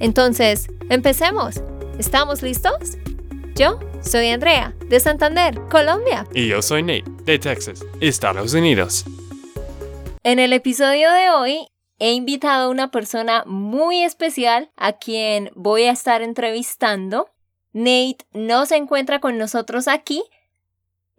Entonces, empecemos. ¿Estamos listos? Yo soy Andrea, de Santander, Colombia. Y yo soy Nate, de Texas, Estados Unidos. En el episodio de hoy he invitado a una persona muy especial a quien voy a estar entrevistando. Nate no se encuentra con nosotros aquí,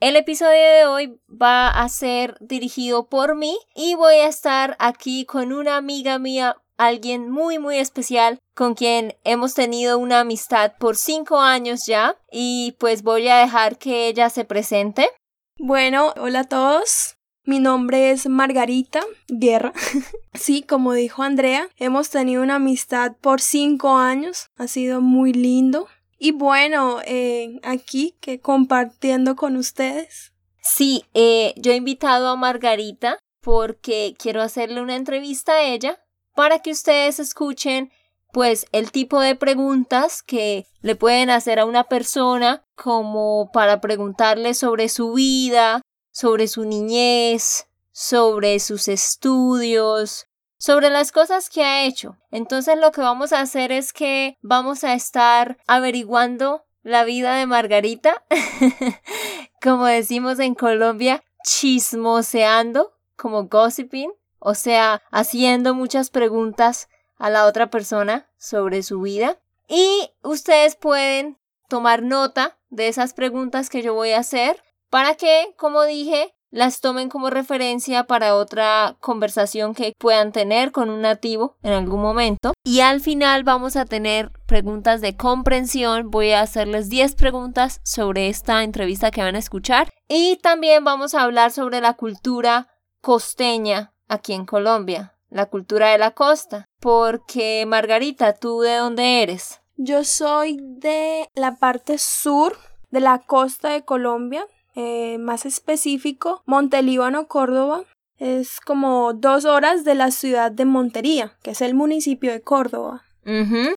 el episodio de hoy va a ser dirigido por mí y voy a estar aquí con una amiga mía, alguien muy muy especial con quien hemos tenido una amistad por cinco años ya y pues voy a dejar que ella se presente. Bueno, hola a todos. Mi nombre es Margarita Guerra. sí, como dijo Andrea, hemos tenido una amistad por cinco años. Ha sido muy lindo. Y bueno, eh, aquí que compartiendo con ustedes. Sí, eh, yo he invitado a Margarita porque quiero hacerle una entrevista a ella para que ustedes escuchen pues el tipo de preguntas que le pueden hacer a una persona como para preguntarle sobre su vida, sobre su niñez, sobre sus estudios, sobre las cosas que ha hecho. Entonces lo que vamos a hacer es que vamos a estar averiguando la vida de Margarita, como decimos en Colombia, chismoseando, como gossiping, o sea, haciendo muchas preguntas a la otra persona sobre su vida. Y ustedes pueden tomar nota de esas preguntas que yo voy a hacer para que, como dije, las tomen como referencia para otra conversación que puedan tener con un nativo en algún momento. Y al final vamos a tener preguntas de comprensión. Voy a hacerles 10 preguntas sobre esta entrevista que van a escuchar. Y también vamos a hablar sobre la cultura costeña aquí en Colombia, la cultura de la costa. Porque Margarita, ¿tú de dónde eres? Yo soy de la parte sur de la costa de Colombia, eh, más específico, Montelíbano, Córdoba. Es como dos horas de la ciudad de Montería, que es el municipio de Córdoba.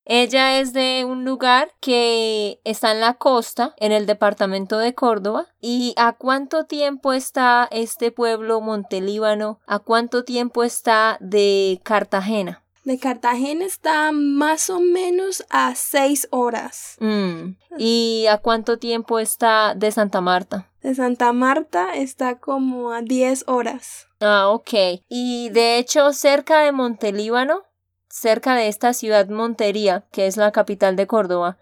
Ella es de un lugar que está en la costa, en el departamento de Córdoba. ¿Y a cuánto tiempo está este pueblo Montelíbano? ¿A cuánto tiempo está de Cartagena? De Cartagena está más o menos a seis horas. Mm. ¿Y a cuánto tiempo está de Santa Marta? De Santa Marta está como a diez horas. Ah, ok. Y de hecho, cerca de Montelíbano, cerca de esta ciudad Montería, que es la capital de Córdoba,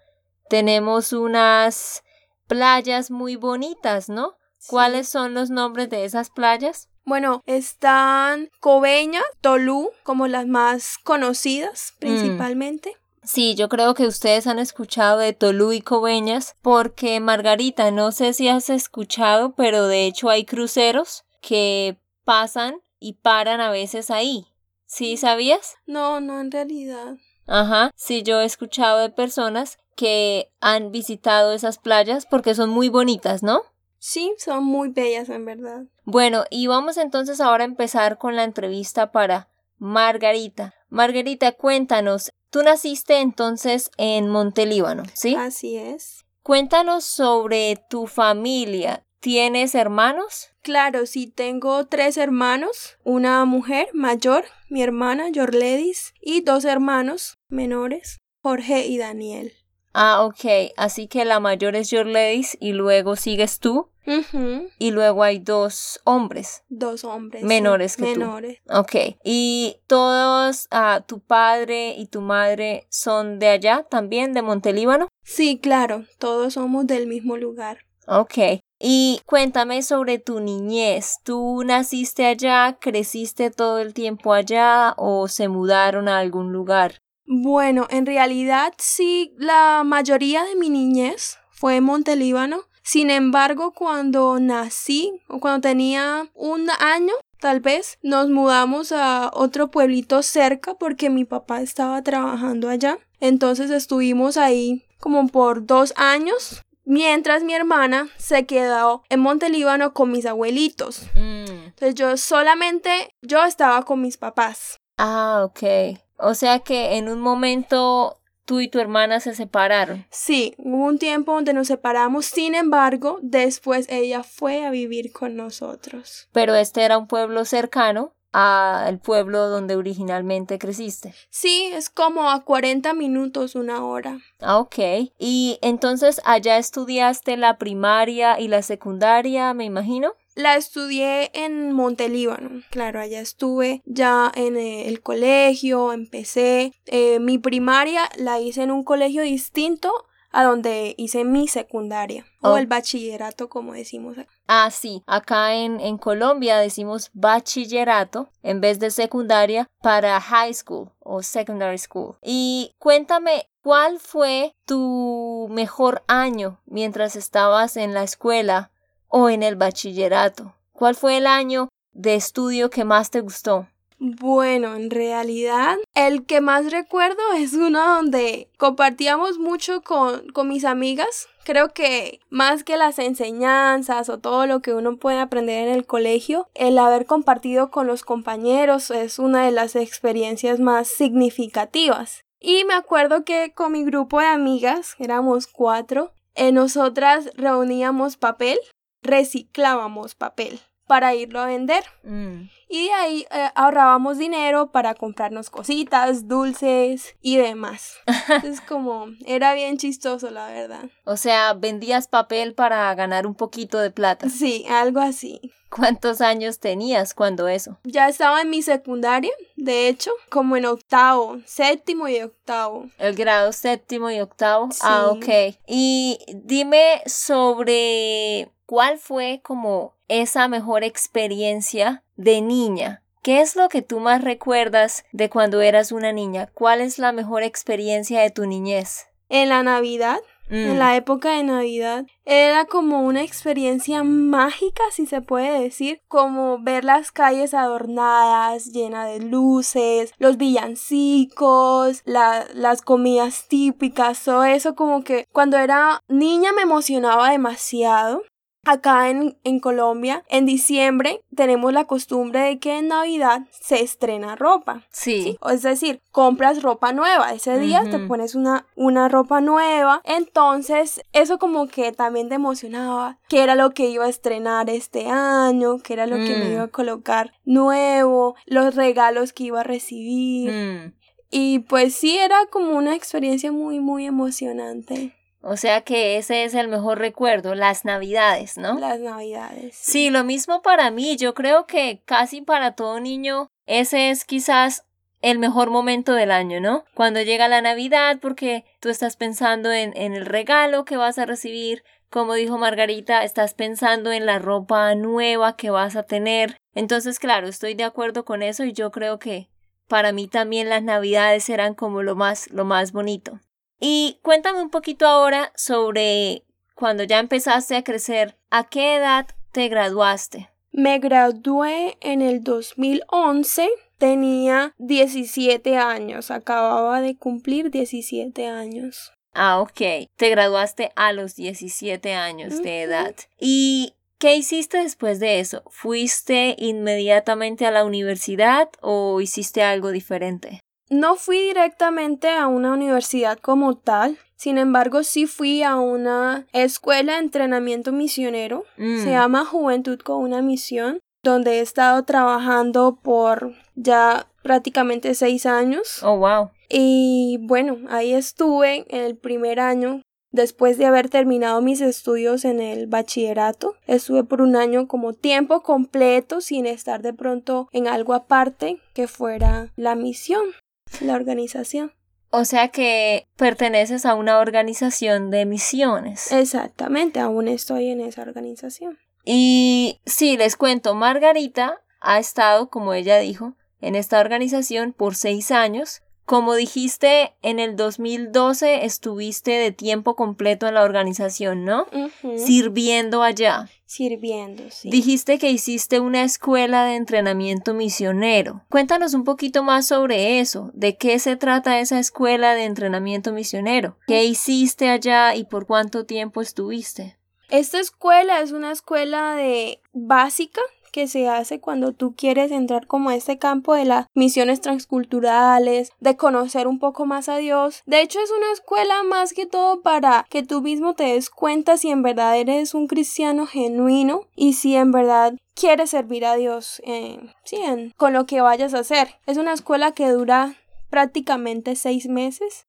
tenemos unas playas muy bonitas, ¿no? ¿Cuáles son los nombres de esas playas? Bueno, están Coveña, Tolú, como las más conocidas Mm. principalmente. Sí, yo creo que ustedes han escuchado de Tolú y Coveñas, porque Margarita, no sé si has escuchado, pero de hecho hay cruceros que pasan y paran a veces ahí. ¿Sí sabías? No, no en realidad. Ajá, sí, yo he escuchado de personas que han visitado esas playas porque son muy bonitas, ¿no? Sí, son muy bellas en verdad. Bueno, y vamos entonces ahora a empezar con la entrevista para Margarita. Margarita, cuéntanos, tú naciste entonces en Montelíbano, ¿sí? Así es. Cuéntanos sobre tu familia. ¿Tienes hermanos? Claro, sí, tengo tres hermanos, una mujer mayor, mi hermana Yorledis, y dos hermanos menores, Jorge y Daniel. Ah, ok. Así que la mayor es Your Ladies y luego sigues tú y luego hay dos hombres. Dos hombres. sí, Menores que tú. menores. Ok. ¿Y todos, ah, tu padre y tu madre son de allá también, de Montelíbano? Sí, claro, todos somos del mismo lugar. Ok. Y cuéntame sobre tu niñez. ¿Tú naciste allá, creciste todo el tiempo allá o se mudaron a algún lugar? Bueno, en realidad sí, la mayoría de mi niñez fue en Montelíbano. Sin embargo, cuando nací o cuando tenía un año, tal vez, nos mudamos a otro pueblito cerca porque mi papá estaba trabajando allá. Entonces estuvimos ahí como por dos años mientras mi hermana se quedó en Montelíbano con mis abuelitos. Mm. Entonces yo solamente, yo estaba con mis papás. Ah, ok. O sea que en un momento tú y tu hermana se separaron. Sí, hubo un tiempo donde nos separamos, sin embargo, después ella fue a vivir con nosotros. Pero este era un pueblo cercano al pueblo donde originalmente creciste. Sí, es como a 40 minutos, una hora. Ah, ok. Y entonces allá estudiaste la primaria y la secundaria, me imagino. La estudié en Montelíbano. Claro, allá estuve ya en eh, el colegio, empecé. Eh, mi primaria la hice en un colegio distinto a donde hice mi secundaria o el bachillerato, como decimos. acá. Ah, sí, acá en, en Colombia decimos bachillerato en vez de secundaria para high school o secondary school. Y cuéntame, ¿cuál fue tu mejor año mientras estabas en la escuela o en el bachillerato? ¿Cuál fue el año de estudio que más te gustó? Bueno, en realidad, el que más recuerdo es uno donde compartíamos mucho con, con mis amigas. Creo que más que las enseñanzas o todo lo que uno puede aprender en el colegio, el haber compartido con los compañeros es una de las experiencias más significativas. Y me acuerdo que con mi grupo de amigas, éramos cuatro, eh, nosotras reuníamos papel, reciclábamos papel para irlo a vender. Mm. Y de ahí eh, ahorrábamos dinero para comprarnos cositas, dulces y demás. Es como, era bien chistoso, la verdad. O sea, vendías papel para ganar un poquito de plata. Sí, algo así. ¿Cuántos años tenías cuando eso? Ya estaba en mi secundaria, de hecho, como en octavo, séptimo y octavo. El grado séptimo y octavo. Ah, Sí. ok. Y dime sobre cuál fue como esa mejor experiencia de niña. ¿Qué es lo que tú más recuerdas de cuando eras una niña? ¿Cuál es la mejor experiencia de tu niñez? En la Navidad, Mm, en la época de Navidad, era como una experiencia mágica, si se puede decir, como ver las calles adornadas, llenas de luces, los villancicos, la- las comidas típicas, todo eso como que cuando era niña me emocionaba demasiado. Acá en, en Colombia, en diciembre, tenemos la costumbre de que en Navidad se estrena ropa. Sí. Es decir, compras ropa nueva. Ese día te pones una, una ropa nueva. Entonces, eso como que también te emocionaba. ¿Qué era lo que iba a estrenar este año? ¿Qué era lo que me Mm. iba a colocar nuevo? Los regalos que iba a recibir. Mm. Y pues sí, era como una experiencia muy, muy emocionante. O sea que ese es el mejor recuerdo, las navidades, ¿no? Las navidades. Sí, lo mismo para mí. Yo creo que casi para todo niño ese es quizás el mejor momento del año, ¿no? Cuando llega la Navidad porque tú estás pensando en, en el regalo que vas a recibir. Como dijo Margarita, estás pensando en la ropa nueva que vas a tener. Entonces, claro, estoy de acuerdo con eso y yo creo que para mí también las Navidades eran como lo más, lo más bonito. Y cuéntame un poquito ahora sobre cuando ya empezaste a crecer, ¿a qué edad te graduaste? Me gradué en el 2011. Tenía 17 años. Acababa de cumplir 17 años. Ah, ok. Te graduaste a los 17 años de edad. ¿Y qué hiciste después de eso? ¿Fuiste inmediatamente a la universidad o hiciste algo diferente? No fui directamente a una universidad como tal, sin embargo sí fui a una escuela de entrenamiento misionero, Mm. se llama Juventud con una misión, donde he estado trabajando por ya prácticamente seis años. Oh, wow. Y bueno, ahí estuve en el primer año. Después de haber terminado mis estudios en el bachillerato, estuve por un año como tiempo completo sin estar de pronto en algo aparte que fuera la misión, la organización. O sea que perteneces a una organización de misiones. Exactamente, aún estoy en esa organización. Y sí, les cuento, Margarita ha estado, como ella dijo, en esta organización por seis años como dijiste, en el 2012 estuviste de tiempo completo en la organización, ¿no? Sirviendo allá. Sirviendo, sí. Dijiste que hiciste una escuela de entrenamiento misionero. Cuéntanos un poquito más sobre eso. ¿De qué se trata esa escuela de entrenamiento misionero? ¿Qué hiciste allá y por cuánto tiempo estuviste? Esta escuela es una escuela de básica que se hace cuando tú quieres entrar como a este campo de las misiones transculturales, de conocer un poco más a Dios. De hecho, es una escuela más que todo para que tú mismo te des cuenta si en verdad eres un cristiano genuino y si en verdad quieres servir a Dios eh, sí, en- con lo que vayas a hacer. Es una escuela que dura prácticamente seis meses.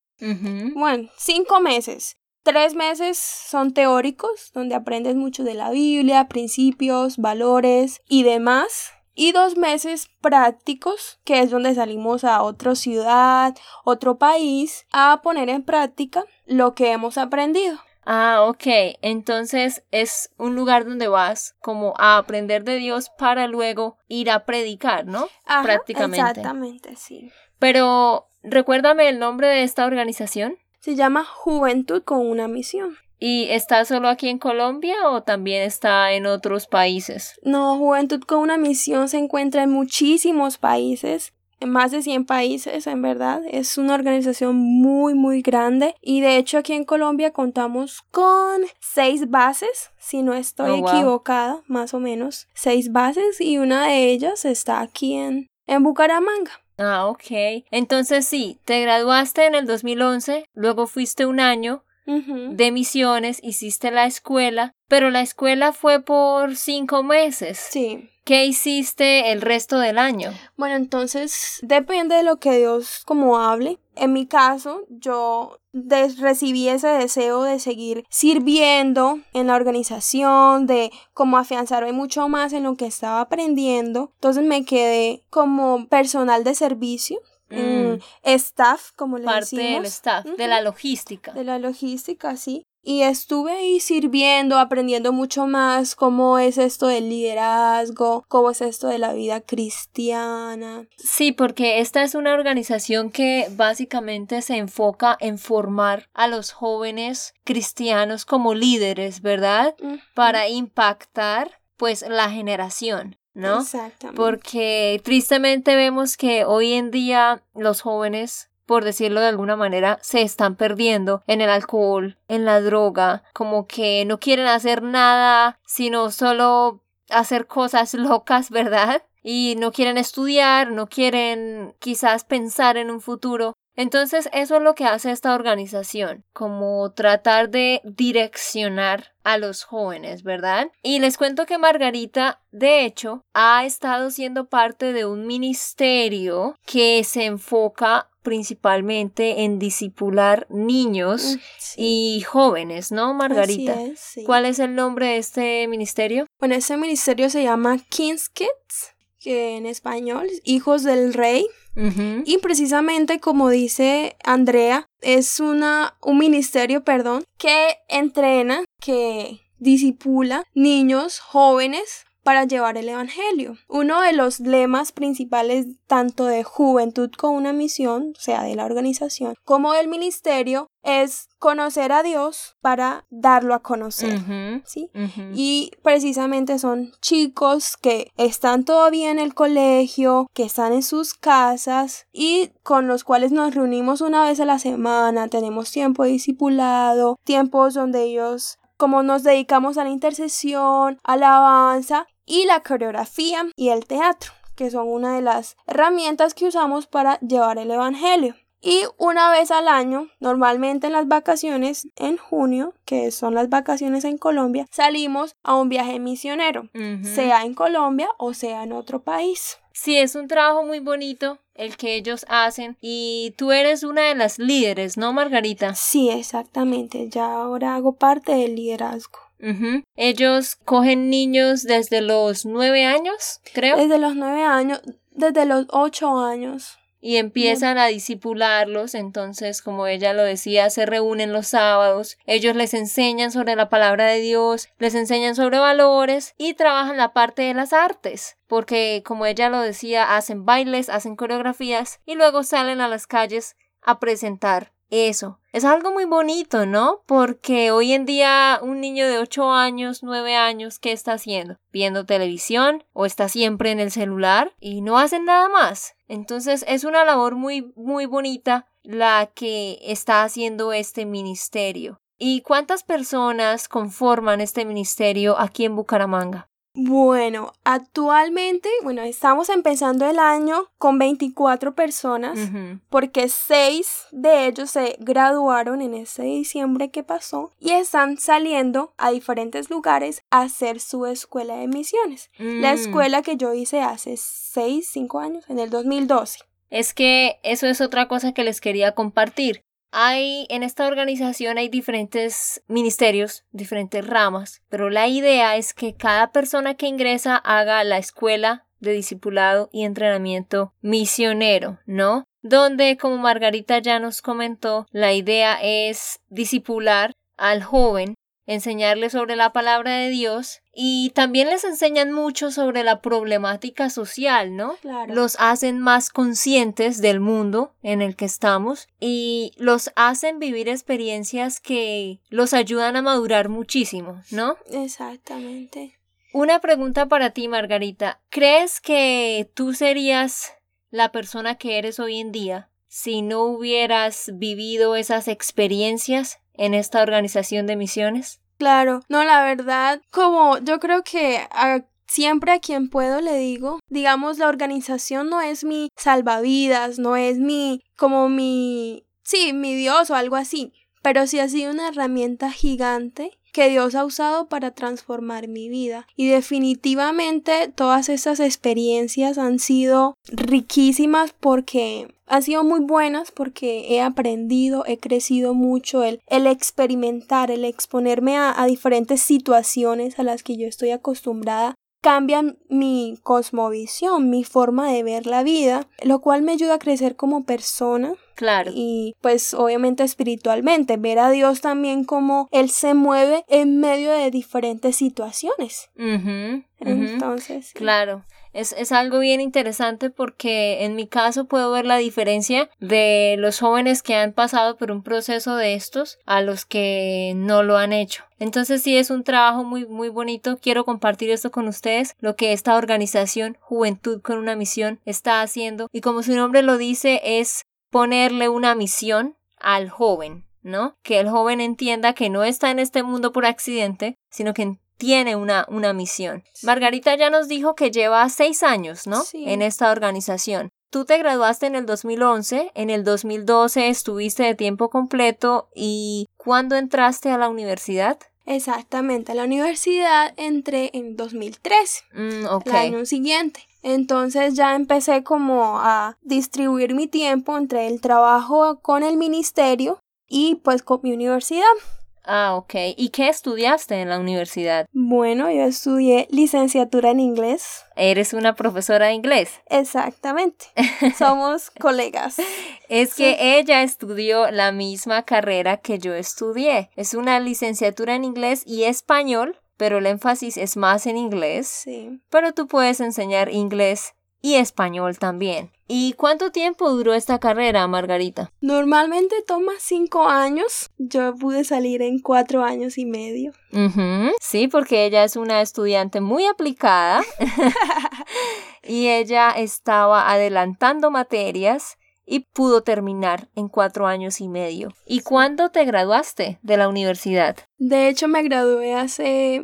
Bueno, cinco meses. Tres meses son teóricos, donde aprendes mucho de la Biblia, principios, valores y demás. Y dos meses prácticos, que es donde salimos a otra ciudad, otro país, a poner en práctica lo que hemos aprendido. Ah, ok. Entonces es un lugar donde vas como a aprender de Dios para luego ir a predicar, ¿no? Ajá, Prácticamente. Exactamente, sí. Pero recuérdame el nombre de esta organización. Se llama Juventud con una misión. ¿Y está solo aquí en Colombia o también está en otros países? No, Juventud con una misión se encuentra en muchísimos países, en más de 100 países, en verdad. Es una organización muy, muy grande. Y de hecho aquí en Colombia contamos con seis bases, si no estoy Oh, wow. equivocada, más o menos. Seis bases y una de ellas está aquí en, en Bucaramanga. Ah, ok. Entonces sí, te graduaste en el 2011, luego fuiste un año de misiones, hiciste la escuela, pero la escuela fue por cinco meses. Sí. ¿Qué hiciste el resto del año? Bueno, entonces depende de lo que Dios como hable. En mi caso, yo recibí ese deseo de seguir sirviendo en la organización, de como afianzarme mucho más en lo que estaba aprendiendo. Entonces me quedé como personal de servicio, Mm. mm, staff, como le Parte decimos. del staff, de la logística. De la logística, sí. Y estuve ahí sirviendo, aprendiendo mucho más cómo es esto del liderazgo, cómo es esto de la vida cristiana. Sí, porque esta es una organización que básicamente se enfoca en formar a los jóvenes cristianos como líderes, ¿verdad? Para impactar pues la generación, ¿no? Exactamente. Porque tristemente vemos que hoy en día los jóvenes, por decirlo de alguna manera, se están perdiendo en el alcohol, en la droga, como que no quieren hacer nada, sino solo hacer cosas locas, ¿verdad? Y no quieren estudiar, no quieren quizás pensar en un futuro. Entonces eso es lo que hace esta organización, como tratar de direccionar a los jóvenes, ¿verdad? Y les cuento que Margarita, de hecho, ha estado siendo parte de un ministerio que se enfoca principalmente en disipular niños Mm, sí. y jóvenes, ¿no, Margarita? Así es, sí. ¿Cuál es el nombre de este ministerio? Bueno, ese ministerio se llama King's Kids, que en español es Hijos del Rey. Y precisamente como dice Andrea, es una, un ministerio, perdón, que entrena, que disipula niños jóvenes para llevar el Evangelio. Uno de los lemas principales tanto de Juventud con una misión, o sea, de la organización, como del ministerio, es conocer a Dios para darlo a conocer. ¿sí? Y precisamente son chicos que están todavía en el colegio, que están en sus casas y con los cuales nos reunimos una vez a la semana. Tenemos tiempo de discipulado, tiempos donde ellos, como nos dedicamos a la intercesión, alabanza y la coreografía y el teatro, que son una de las herramientas que usamos para llevar el Evangelio. Y una vez al año, normalmente en las vacaciones en junio, que son las vacaciones en Colombia, salimos a un viaje misionero, sea en Colombia o sea en otro país. Sí, es un trabajo muy bonito el que ellos hacen y tú eres una de las líderes, ¿no, Margarita? Sí, exactamente. Ya ahora hago parte del liderazgo. Ujú. Ellos cogen niños desde los nueve años, creo, Desde los nueve años, desde los ocho años. y empiezan a disipularlos, entonces como ella lo decía, se reúnen los sábados, ellos les enseñan sobre la palabra de Dios, les enseñan sobre valores y trabajan la parte de las artes, porque como ella lo decía, hacen bailes, hacen coreografías y luego salen a las calles a presentar eso. Es algo muy bonito, ¿no? Porque hoy en día un niño de 8 años, 9 años, ¿qué está haciendo? Viendo televisión o está siempre en el celular y no hacen nada más. Entonces es una labor muy, muy bonita la que está haciendo este ministerio. ¿Y cuántas personas conforman este ministerio aquí en Bucaramanga? Bueno, actualmente, bueno, estamos empezando el año con 24 personas porque seis de ellos se graduaron en ese diciembre que pasó y están saliendo a diferentes lugares a hacer su escuela de misiones. La Mm. escuela que yo hice hace 6, 5 años, en el 2012. Es que eso es otra cosa que les quería compartir. Hay en esta organización hay diferentes ministerios, diferentes ramas, pero la idea es que cada persona que ingresa haga la escuela de discipulado y entrenamiento misionero, ¿no? Donde, como Margarita ya nos comentó, la idea es disipular al joven, enseñarle sobre la palabra de Dios y también les enseñan mucho sobre la problemática social, ¿no? Claro. Los hacen más conscientes del mundo en el que estamos y los hacen vivir experiencias que los ayudan a madurar muchísimo, ¿no? Exactamente. Una pregunta para ti, Margarita. ¿Crees que tú serías la persona que eres hoy en día si no hubieras vivido esas experiencias en esta organización de misiones? Claro, no, la verdad, como yo creo que siempre a quien puedo le digo, digamos, la organización no es mi salvavidas, no es mi, como mi, sí, mi Dios o algo así, pero sí ha sido una herramienta gigante que Dios ha usado para transformar mi vida. Y definitivamente todas estas experiencias han sido riquísimas porque han sido muy buenas porque he aprendido, he crecido mucho, el, el experimentar, el exponerme a, a diferentes situaciones a las que yo estoy acostumbrada cambian mi cosmovisión, mi forma de ver la vida, lo cual me ayuda a crecer como persona Claro. y pues obviamente espiritualmente, ver a Dios también como Él se mueve en medio de diferentes situaciones. Entonces, sí. Es, es algo bien interesante porque en mi caso puedo ver la diferencia de los jóvenes que han pasado por un proceso de estos a los que no lo han hecho. Entonces sí es un trabajo muy muy bonito. Quiero compartir esto con ustedes, lo que esta organización Juventud con una misión está haciendo y como su nombre lo dice es ponerle una misión al joven, ¿no? Que el joven entienda que no está en este mundo por accidente, sino que tiene una, una misión. Margarita ya nos dijo que lleva seis años, ¿no? Sí. En esta organización. Tú te graduaste en el 2011, en el 2012 estuviste de tiempo completo y ¿cuándo entraste a la universidad? Exactamente, a la universidad entré en 2013, Mm, el año siguiente. Entonces ya empecé como a distribuir mi tiempo entre el trabajo con el ministerio y pues con mi universidad. Ah, ok. ¿Y qué estudiaste en la universidad? Bueno, yo estudié licenciatura en inglés. Eres una profesora de inglés. Exactamente. Somos colegas. Es Sí. que ella estudió la misma carrera que yo estudié. Es una licenciatura en inglés y español, pero el énfasis es más en inglés. Sí. Pero tú puedes enseñar inglés y español también. ¿Y cuánto tiempo duró esta carrera, Margarita? Normalmente toma cinco años. Yo pude salir en cuatro años y medio. Sí, porque ella es una estudiante muy aplicada y ella estaba adelantando materias y pudo terminar en cuatro años y medio. ¿Y cuándo te graduaste de la universidad? De hecho, me gradué hace,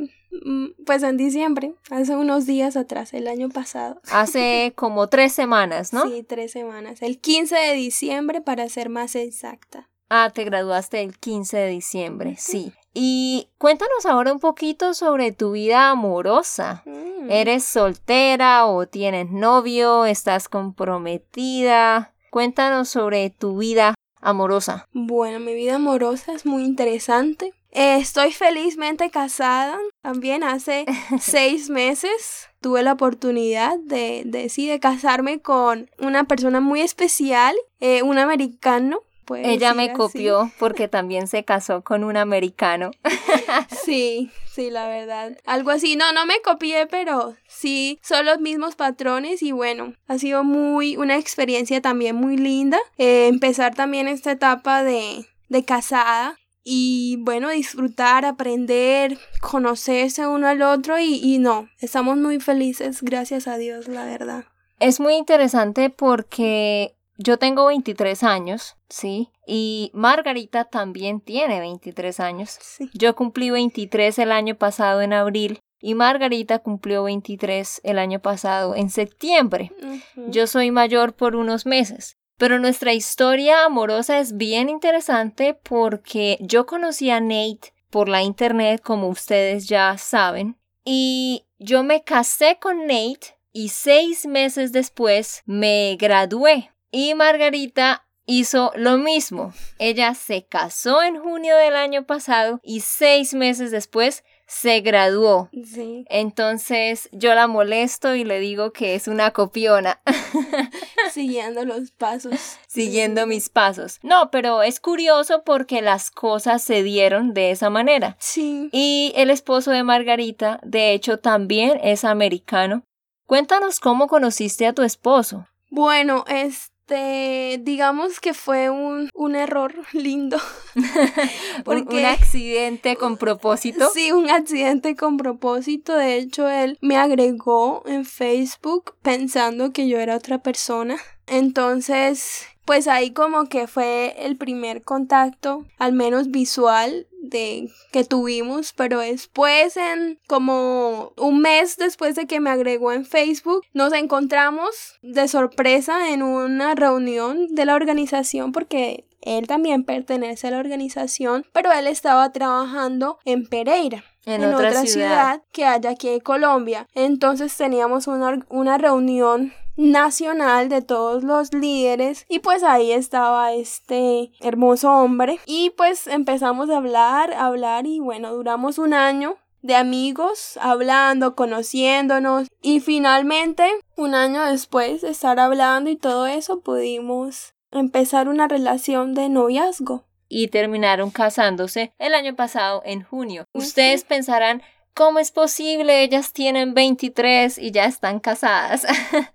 pues en diciembre, hace unos días atrás, el año pasado. Hace como tres semanas, ¿no? Sí, tres semanas. El 15 de diciembre, para ser más exacta. Ah, te graduaste el 15 de diciembre, sí. Y cuéntanos ahora un poquito sobre tu vida amorosa. Mm. ¿Eres soltera o tienes novio? ¿Estás comprometida? Cuéntanos sobre tu vida amorosa. Bueno, mi vida amorosa es muy interesante. Eh, estoy felizmente casada también hace seis meses. tuve la oportunidad de, de, sí, de casarme con una persona muy especial, eh, un americano. Ella me copió porque también se casó con un americano. sí, sí, la verdad. Algo así. No, no me copié, pero sí, son los mismos patrones y bueno, ha sido muy, una experiencia también muy linda. Eh, empezar también esta etapa de, de casada y bueno, disfrutar, aprender, conocerse uno al otro y, y no, estamos muy felices, gracias a Dios, la verdad. Es muy interesante porque yo tengo 23 años, ¿sí? Y Margarita también tiene 23 años. Sí. Yo cumplí 23 el año pasado en abril y Margarita cumplió 23 el año pasado en septiembre. Yo soy mayor por unos meses. Pero nuestra historia amorosa es bien interesante porque yo conocí a Nate por la internet, como ustedes ya saben, y yo me casé con Nate y seis meses después me gradué. Y Margarita hizo lo mismo. Ella se casó en junio del año pasado y seis meses después se graduó. Sí. Entonces yo la molesto y le digo que es una copiona. Siguiendo los pasos. Siguiendo mis pasos. No, pero es curioso porque las cosas se dieron de esa manera. Sí. Y el esposo de Margarita, de hecho, también es americano. Cuéntanos cómo conociste a tu esposo. Bueno, es este, digamos que fue un, un error lindo. Porque, un accidente con propósito. Sí, un accidente con propósito. De hecho, él me agregó en Facebook pensando que yo era otra persona. Entonces, pues ahí como que fue el primer contacto, al menos visual, de que tuvimos, pero después en como un mes después de que me agregó en Facebook, nos encontramos de sorpresa en una reunión de la organización porque él también pertenece a la organización, pero él estaba trabajando en Pereira. En, otra, ciudad. que hay aquí en Colombia. Entonces teníamos una, una reunión nacional de todos los líderes y pues ahí estaba este hermoso hombre y pues empezamos a hablar, a hablar y bueno, duramos un año de amigos, hablando, conociéndonos y finalmente un año después de estar hablando y todo eso pudimos empezar una relación de noviazgo. Y terminaron casándose el año pasado en junio. Ustedes pensarán, ¿cómo es posible? Ellas tienen 23 y ya están casadas.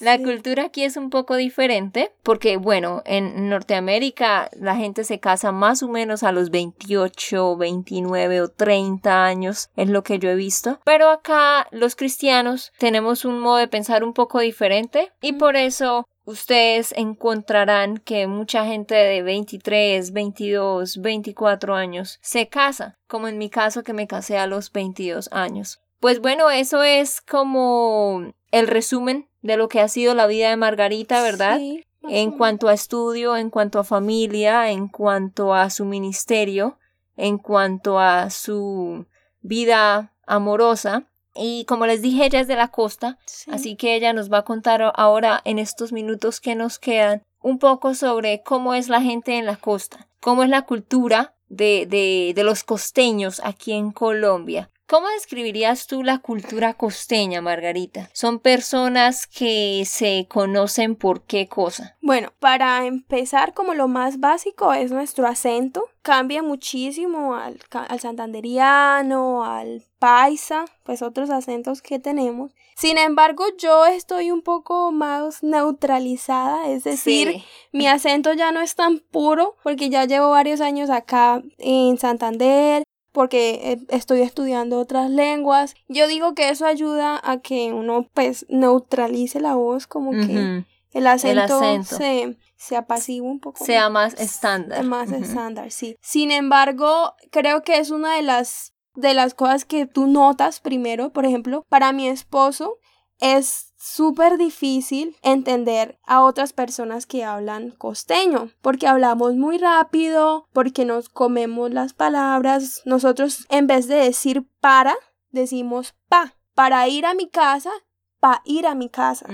La cultura aquí es un poco diferente porque, bueno, en Norteamérica la gente se casa más o menos a los 28, 29 o 30 años, es lo que yo he visto. Pero acá los cristianos tenemos un modo de pensar un poco diferente y por eso ustedes encontrarán que mucha gente de 23, 22, 24 años se casa, como en mi caso que me casé a los 22 años. Pues bueno, eso es como el resumen de lo que ha sido la vida de Margarita, ¿verdad? Sí, en cuanto a estudio, en cuanto a familia, en cuanto a su ministerio, en cuanto a su vida amorosa. Y como les dije, ella es de la costa, sí. así que ella nos va a contar ahora en estos minutos que nos quedan un poco sobre cómo es la gente en la costa, cómo es la cultura de, de, de los costeños aquí en Colombia. ¿Cómo describirías tú la cultura costeña, Margarita? ¿Son personas que se conocen por qué cosa? Bueno, para empezar, como lo más básico es nuestro acento. Cambia muchísimo al, al santanderiano, al paisa, pues otros acentos que tenemos. Sin embargo, yo estoy un poco más neutralizada, es decir, Sí. mi acento ya no es tan puro porque ya llevo varios años acá en Santander, porque eh, estoy estudiando otras lenguas. Yo digo que eso ayuda a que uno pues neutralice la voz, como que el acento, acento. se, se apacigua un poco. Sea más estándar. Más estándar, sí. Sin embargo, creo que es una de las de las cosas que tú notas primero, por ejemplo, para mi esposo es súper difícil entender a otras personas que hablan costeño, porque hablamos muy rápido, porque nos comemos las palabras. Nosotros en vez de decir para, decimos pa. Para ir a mi casa, pa ir a mi casa.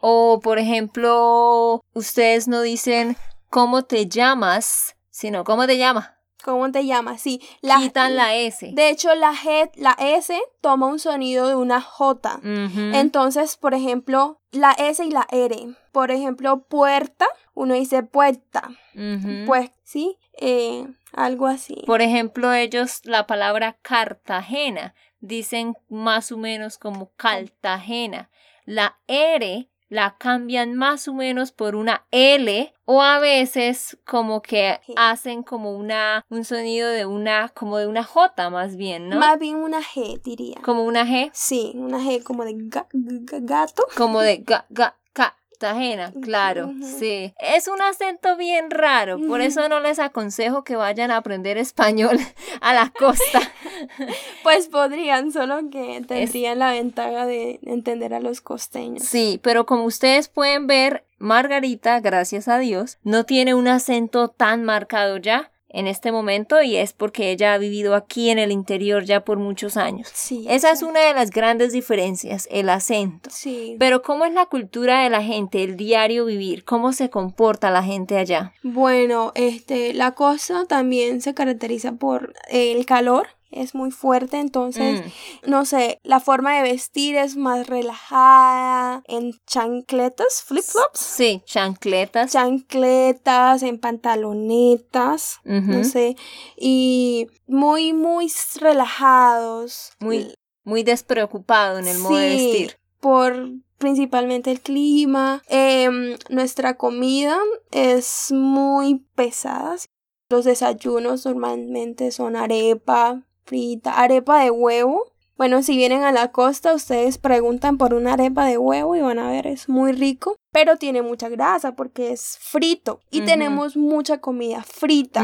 O, por ejemplo, ustedes no dicen cómo te llamas, sino cómo te llama. ¿Cómo te llamas? Sí. La, Quitan la S. De hecho, la, G, la S toma un sonido de una J. Entonces, por ejemplo, la S y la R. Por ejemplo, puerta, uno dice puerta. Pues, ¿sí? Eh, algo así. Por ejemplo, ellos la palabra Cartagena dicen más o menos como Cartagena. La R la cambian más o menos por una L o a veces como que Sí. hacen como una un sonido de una como de una J más bien, ¿no? Más bien una G, diría. Como una G, Sí, una G como de ga- ga- gato. como de ga, ga, Cartagena, claro, sí. Es un acento bien raro, por eso no les aconsejo que vayan a aprender español a la costa. Pues podrían, solo que tendrían la ventaja de entender a los costeños. Sí, pero como ustedes pueden ver, Margarita, gracias a Dios, no tiene un acento tan marcado ya en este momento y es porque ella ha vivido aquí en el interior ya por muchos años. Sí. Esa es una de las grandes diferencias, el acento. Sí. Pero ¿cómo es la cultura de la gente, el diario vivir? ¿Cómo se comporta la gente allá? Bueno, este, la costa también se caracteriza por el calor, es muy fuerte, entonces, Mm, no sé, la forma de vestir es más relajada, en chancletas, flip-flops, Sí, chancletas. chancletas, en pantalonetas, no sé, y muy, muy relajados. Muy, muy despreocupado en el modo de vestir. Por principalmente el clima. Em, nuestra comida es muy pesada. Los desayunos normalmente son arepa arepa de huevo. Bueno, si vienen a la costa, ustedes preguntan por una arepa de huevo y van a ver, es muy rico, pero tiene mucha grasa porque es frito y tenemos mucha comida frita.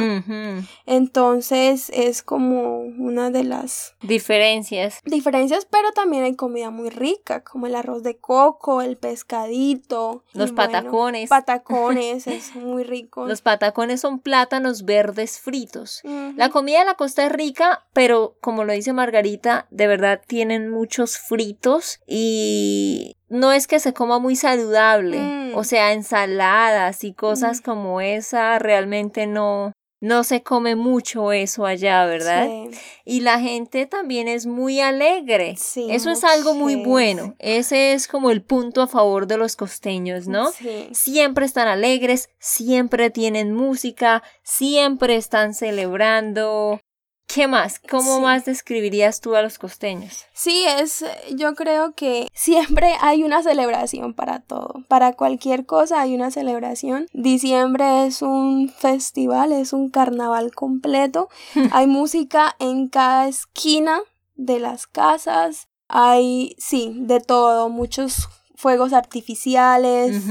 Entonces es como una de las Diferencias. diferencias, pero también hay comida muy rica, como el arroz de coco, el pescadito. Los bueno, patacones. patacones, es muy rico. Los patacones son plátanos verdes fritos. La comida de la costa es rica, pero como lo dice Margarita, de verdad tienen muchos fritos y no es que se coma muy saludable. Mm. O sea, ensaladas y cosas Mm. como esa realmente no no se come mucho eso allá, ¿verdad? Sí. Y la gente también es muy alegre. Sí, eso es algo muy bueno. Ese es como el punto a favor de los costeños, ¿no? Sí. Siempre están alegres, siempre tienen música, siempre están celebrando. ¿Qué más? ¿Cómo Sí. más describirías tú a los costeños? Sí, es, yo creo que siempre hay una celebración para todo. Para cualquier cosa hay una celebración. Diciembre es un festival, es un carnaval completo. hay música en cada esquina de las casas. Hay, sí, de todo, muchos fuegos artificiales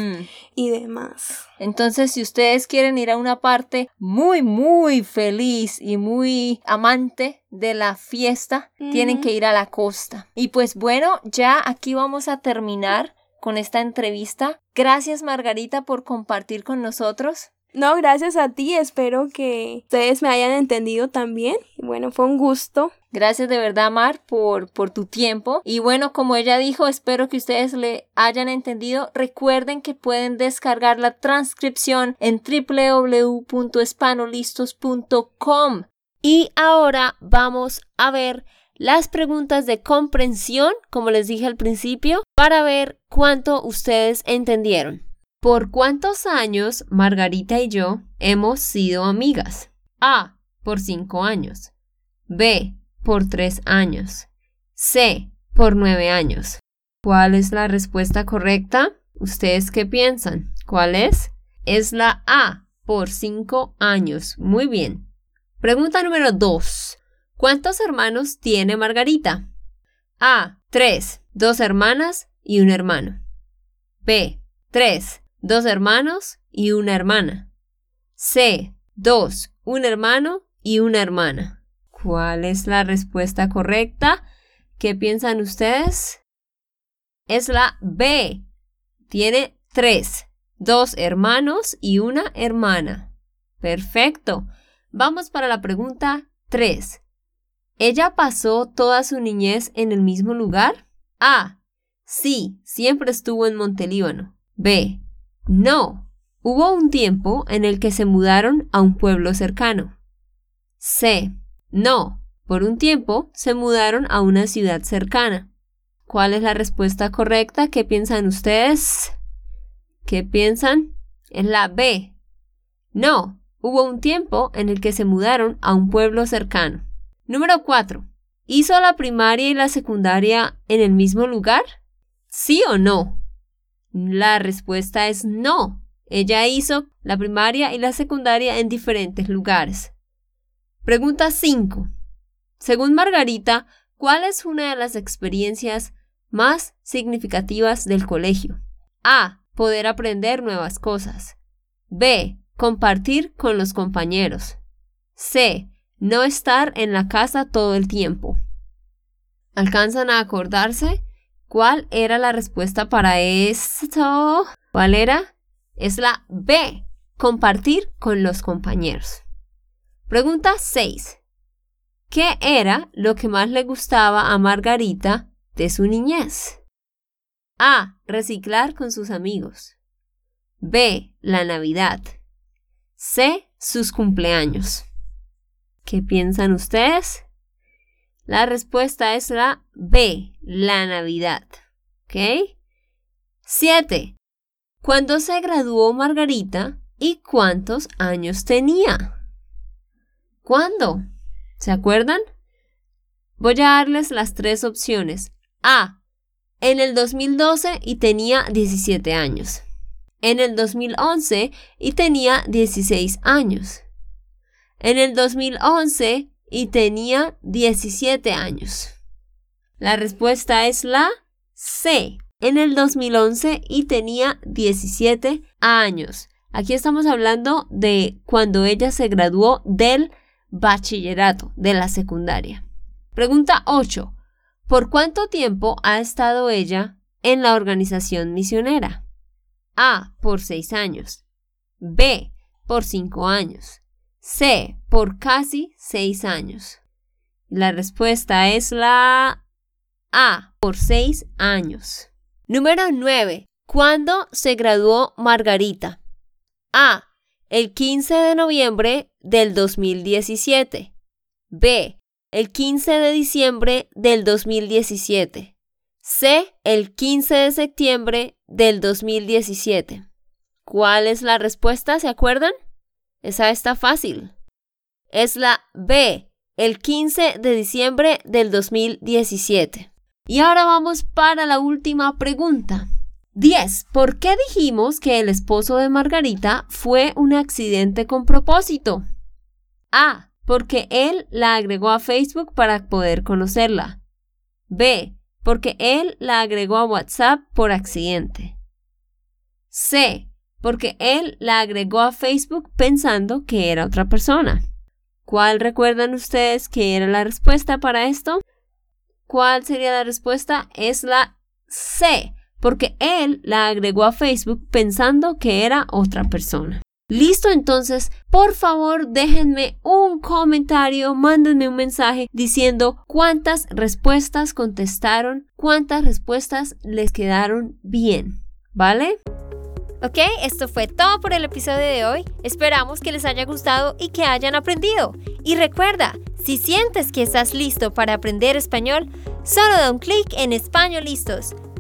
y demás. Entonces, si ustedes quieren ir a una parte muy, muy feliz y muy amante de la fiesta, tienen que ir a la costa. Y pues bueno, ya aquí vamos a terminar con esta entrevista. Gracias Margarita por compartir con nosotros. No, gracias a ti, espero que ustedes me hayan entendido también. Bueno, fue un gusto. Gracias de verdad, Mar, por, tu tiempo. Y bueno, como ella dijo, espero que ustedes le hayan entendido. Recuerden que pueden descargar la transcripción en www.espanolistos.com. Y ahora vamos a ver las preguntas de comprensión, como les dije al principio, para ver cuánto ustedes entendieron. ¿Por cuántos años Margarita y yo hemos sido amigas? A. Por cinco años. B. Por tres años. C. Por nueve años. ¿Cuál es la respuesta correcta? ¿Ustedes qué piensan? ¿Cuál es? Es la A. Por cinco años. Muy bien. Pregunta número 2. ¿Cuántos hermanos tiene Margarita? A. 3. Dos hermanas y un hermano. B. 3. Dos hermanos y una hermana. C. 2. Un hermano y una hermana. ¿Cuál es la respuesta correcta? ¿Qué piensan ustedes? Es la B. Tiene 3. Dos hermanos y una hermana. Perfecto. Vamos para la pregunta 3. ¿Ella pasó toda su niñez en el mismo lugar? A. Sí, siempre estuvo en Montelíbano. B. No. Hubo un tiempo en el que se mudaron a un pueblo cercano. C. No. Por un tiempo se mudaron a una ciudad cercana. ¿Cuál es la respuesta correcta? ¿Qué piensan ustedes? ¿Qué piensan? Es la B. No, hubo un tiempo en el que se mudaron a un pueblo cercano. Número 4. ¿Hizo la primaria y la secundaria en el mismo lugar? ¿Sí o no? La respuesta es no. Ella hizo la primaria y la secundaria en diferentes lugares. Pregunta 5. Según Margarita, ¿cuál es una de las experiencias más significativas del colegio? A. Poder aprender nuevas cosas. B. Compartir con los compañeros. C. No estar en la casa todo el tiempo. ¿Alcanzan a acordarse cuál era la respuesta para esto? ¿Cuál era? Es la B. Compartir con los compañeros. Pregunta 6. ¿Qué era lo que más le gustaba a Margarita de su niñez? A. Reciclar con sus amigos. B. La Navidad. C. Sus cumpleaños. ¿Qué piensan ustedes? La respuesta es la B. La Navidad. ¿Ok? 7. ¿Cuándo se graduó Margarita y cuántos años tenía? ¿Cuándo? ¿Se acuerdan? Voy a darles las tres opciones. A. En el 2012 y tenía 17 años. En el 2011 y tenía 16 años. En el 2011 y tenía 17 años. La respuesta es la C. En el 2011 y tenía 17 años. Aquí estamos hablando de cuando ella se graduó del bachillerato de la secundaria. Pregunta 8. ¿Por cuánto tiempo ha estado ella en la organización misionera? A. Por seis años. B. Por cinco años. C. Por casi seis años. La respuesta es la A. Por seis años. Número 9. ¿Cuándo se graduó Margarita? A. El 15 de noviembre del 2017. B. El 15 de diciembre del 2017. C. El 15 de septiembre del 2017. ¿Cuál es la respuesta? ¿Se acuerdan? Esa está fácil. Es la B. El 15 de diciembre del 2017. Y ahora vamos para la última pregunta. 10. ¿Por qué dijimos que el esposo de Margarita fue un accidente con propósito? A. Porque él la agregó a Facebook para poder conocerla. B. Porque él la agregó a WhatsApp por accidente. C. Porque él la agregó a Facebook pensando que era otra persona. ¿Cuál recuerdan ustedes que era la respuesta para esto? ¿Cuál sería la respuesta? Es la C, porque él la agregó a Facebook pensando que era otra persona. Listo, entonces, por favor, déjenme un comentario, mándenme un mensaje diciendo cuántas respuestas contestaron, cuántas respuestas les quedaron bien, ¿vale? Ok, esto fue todo por el episodio de hoy. Esperamos que les haya gustado y que hayan aprendido. Y recuerda, si sientes que estás listo para aprender español, solo da un clic en Español Listos.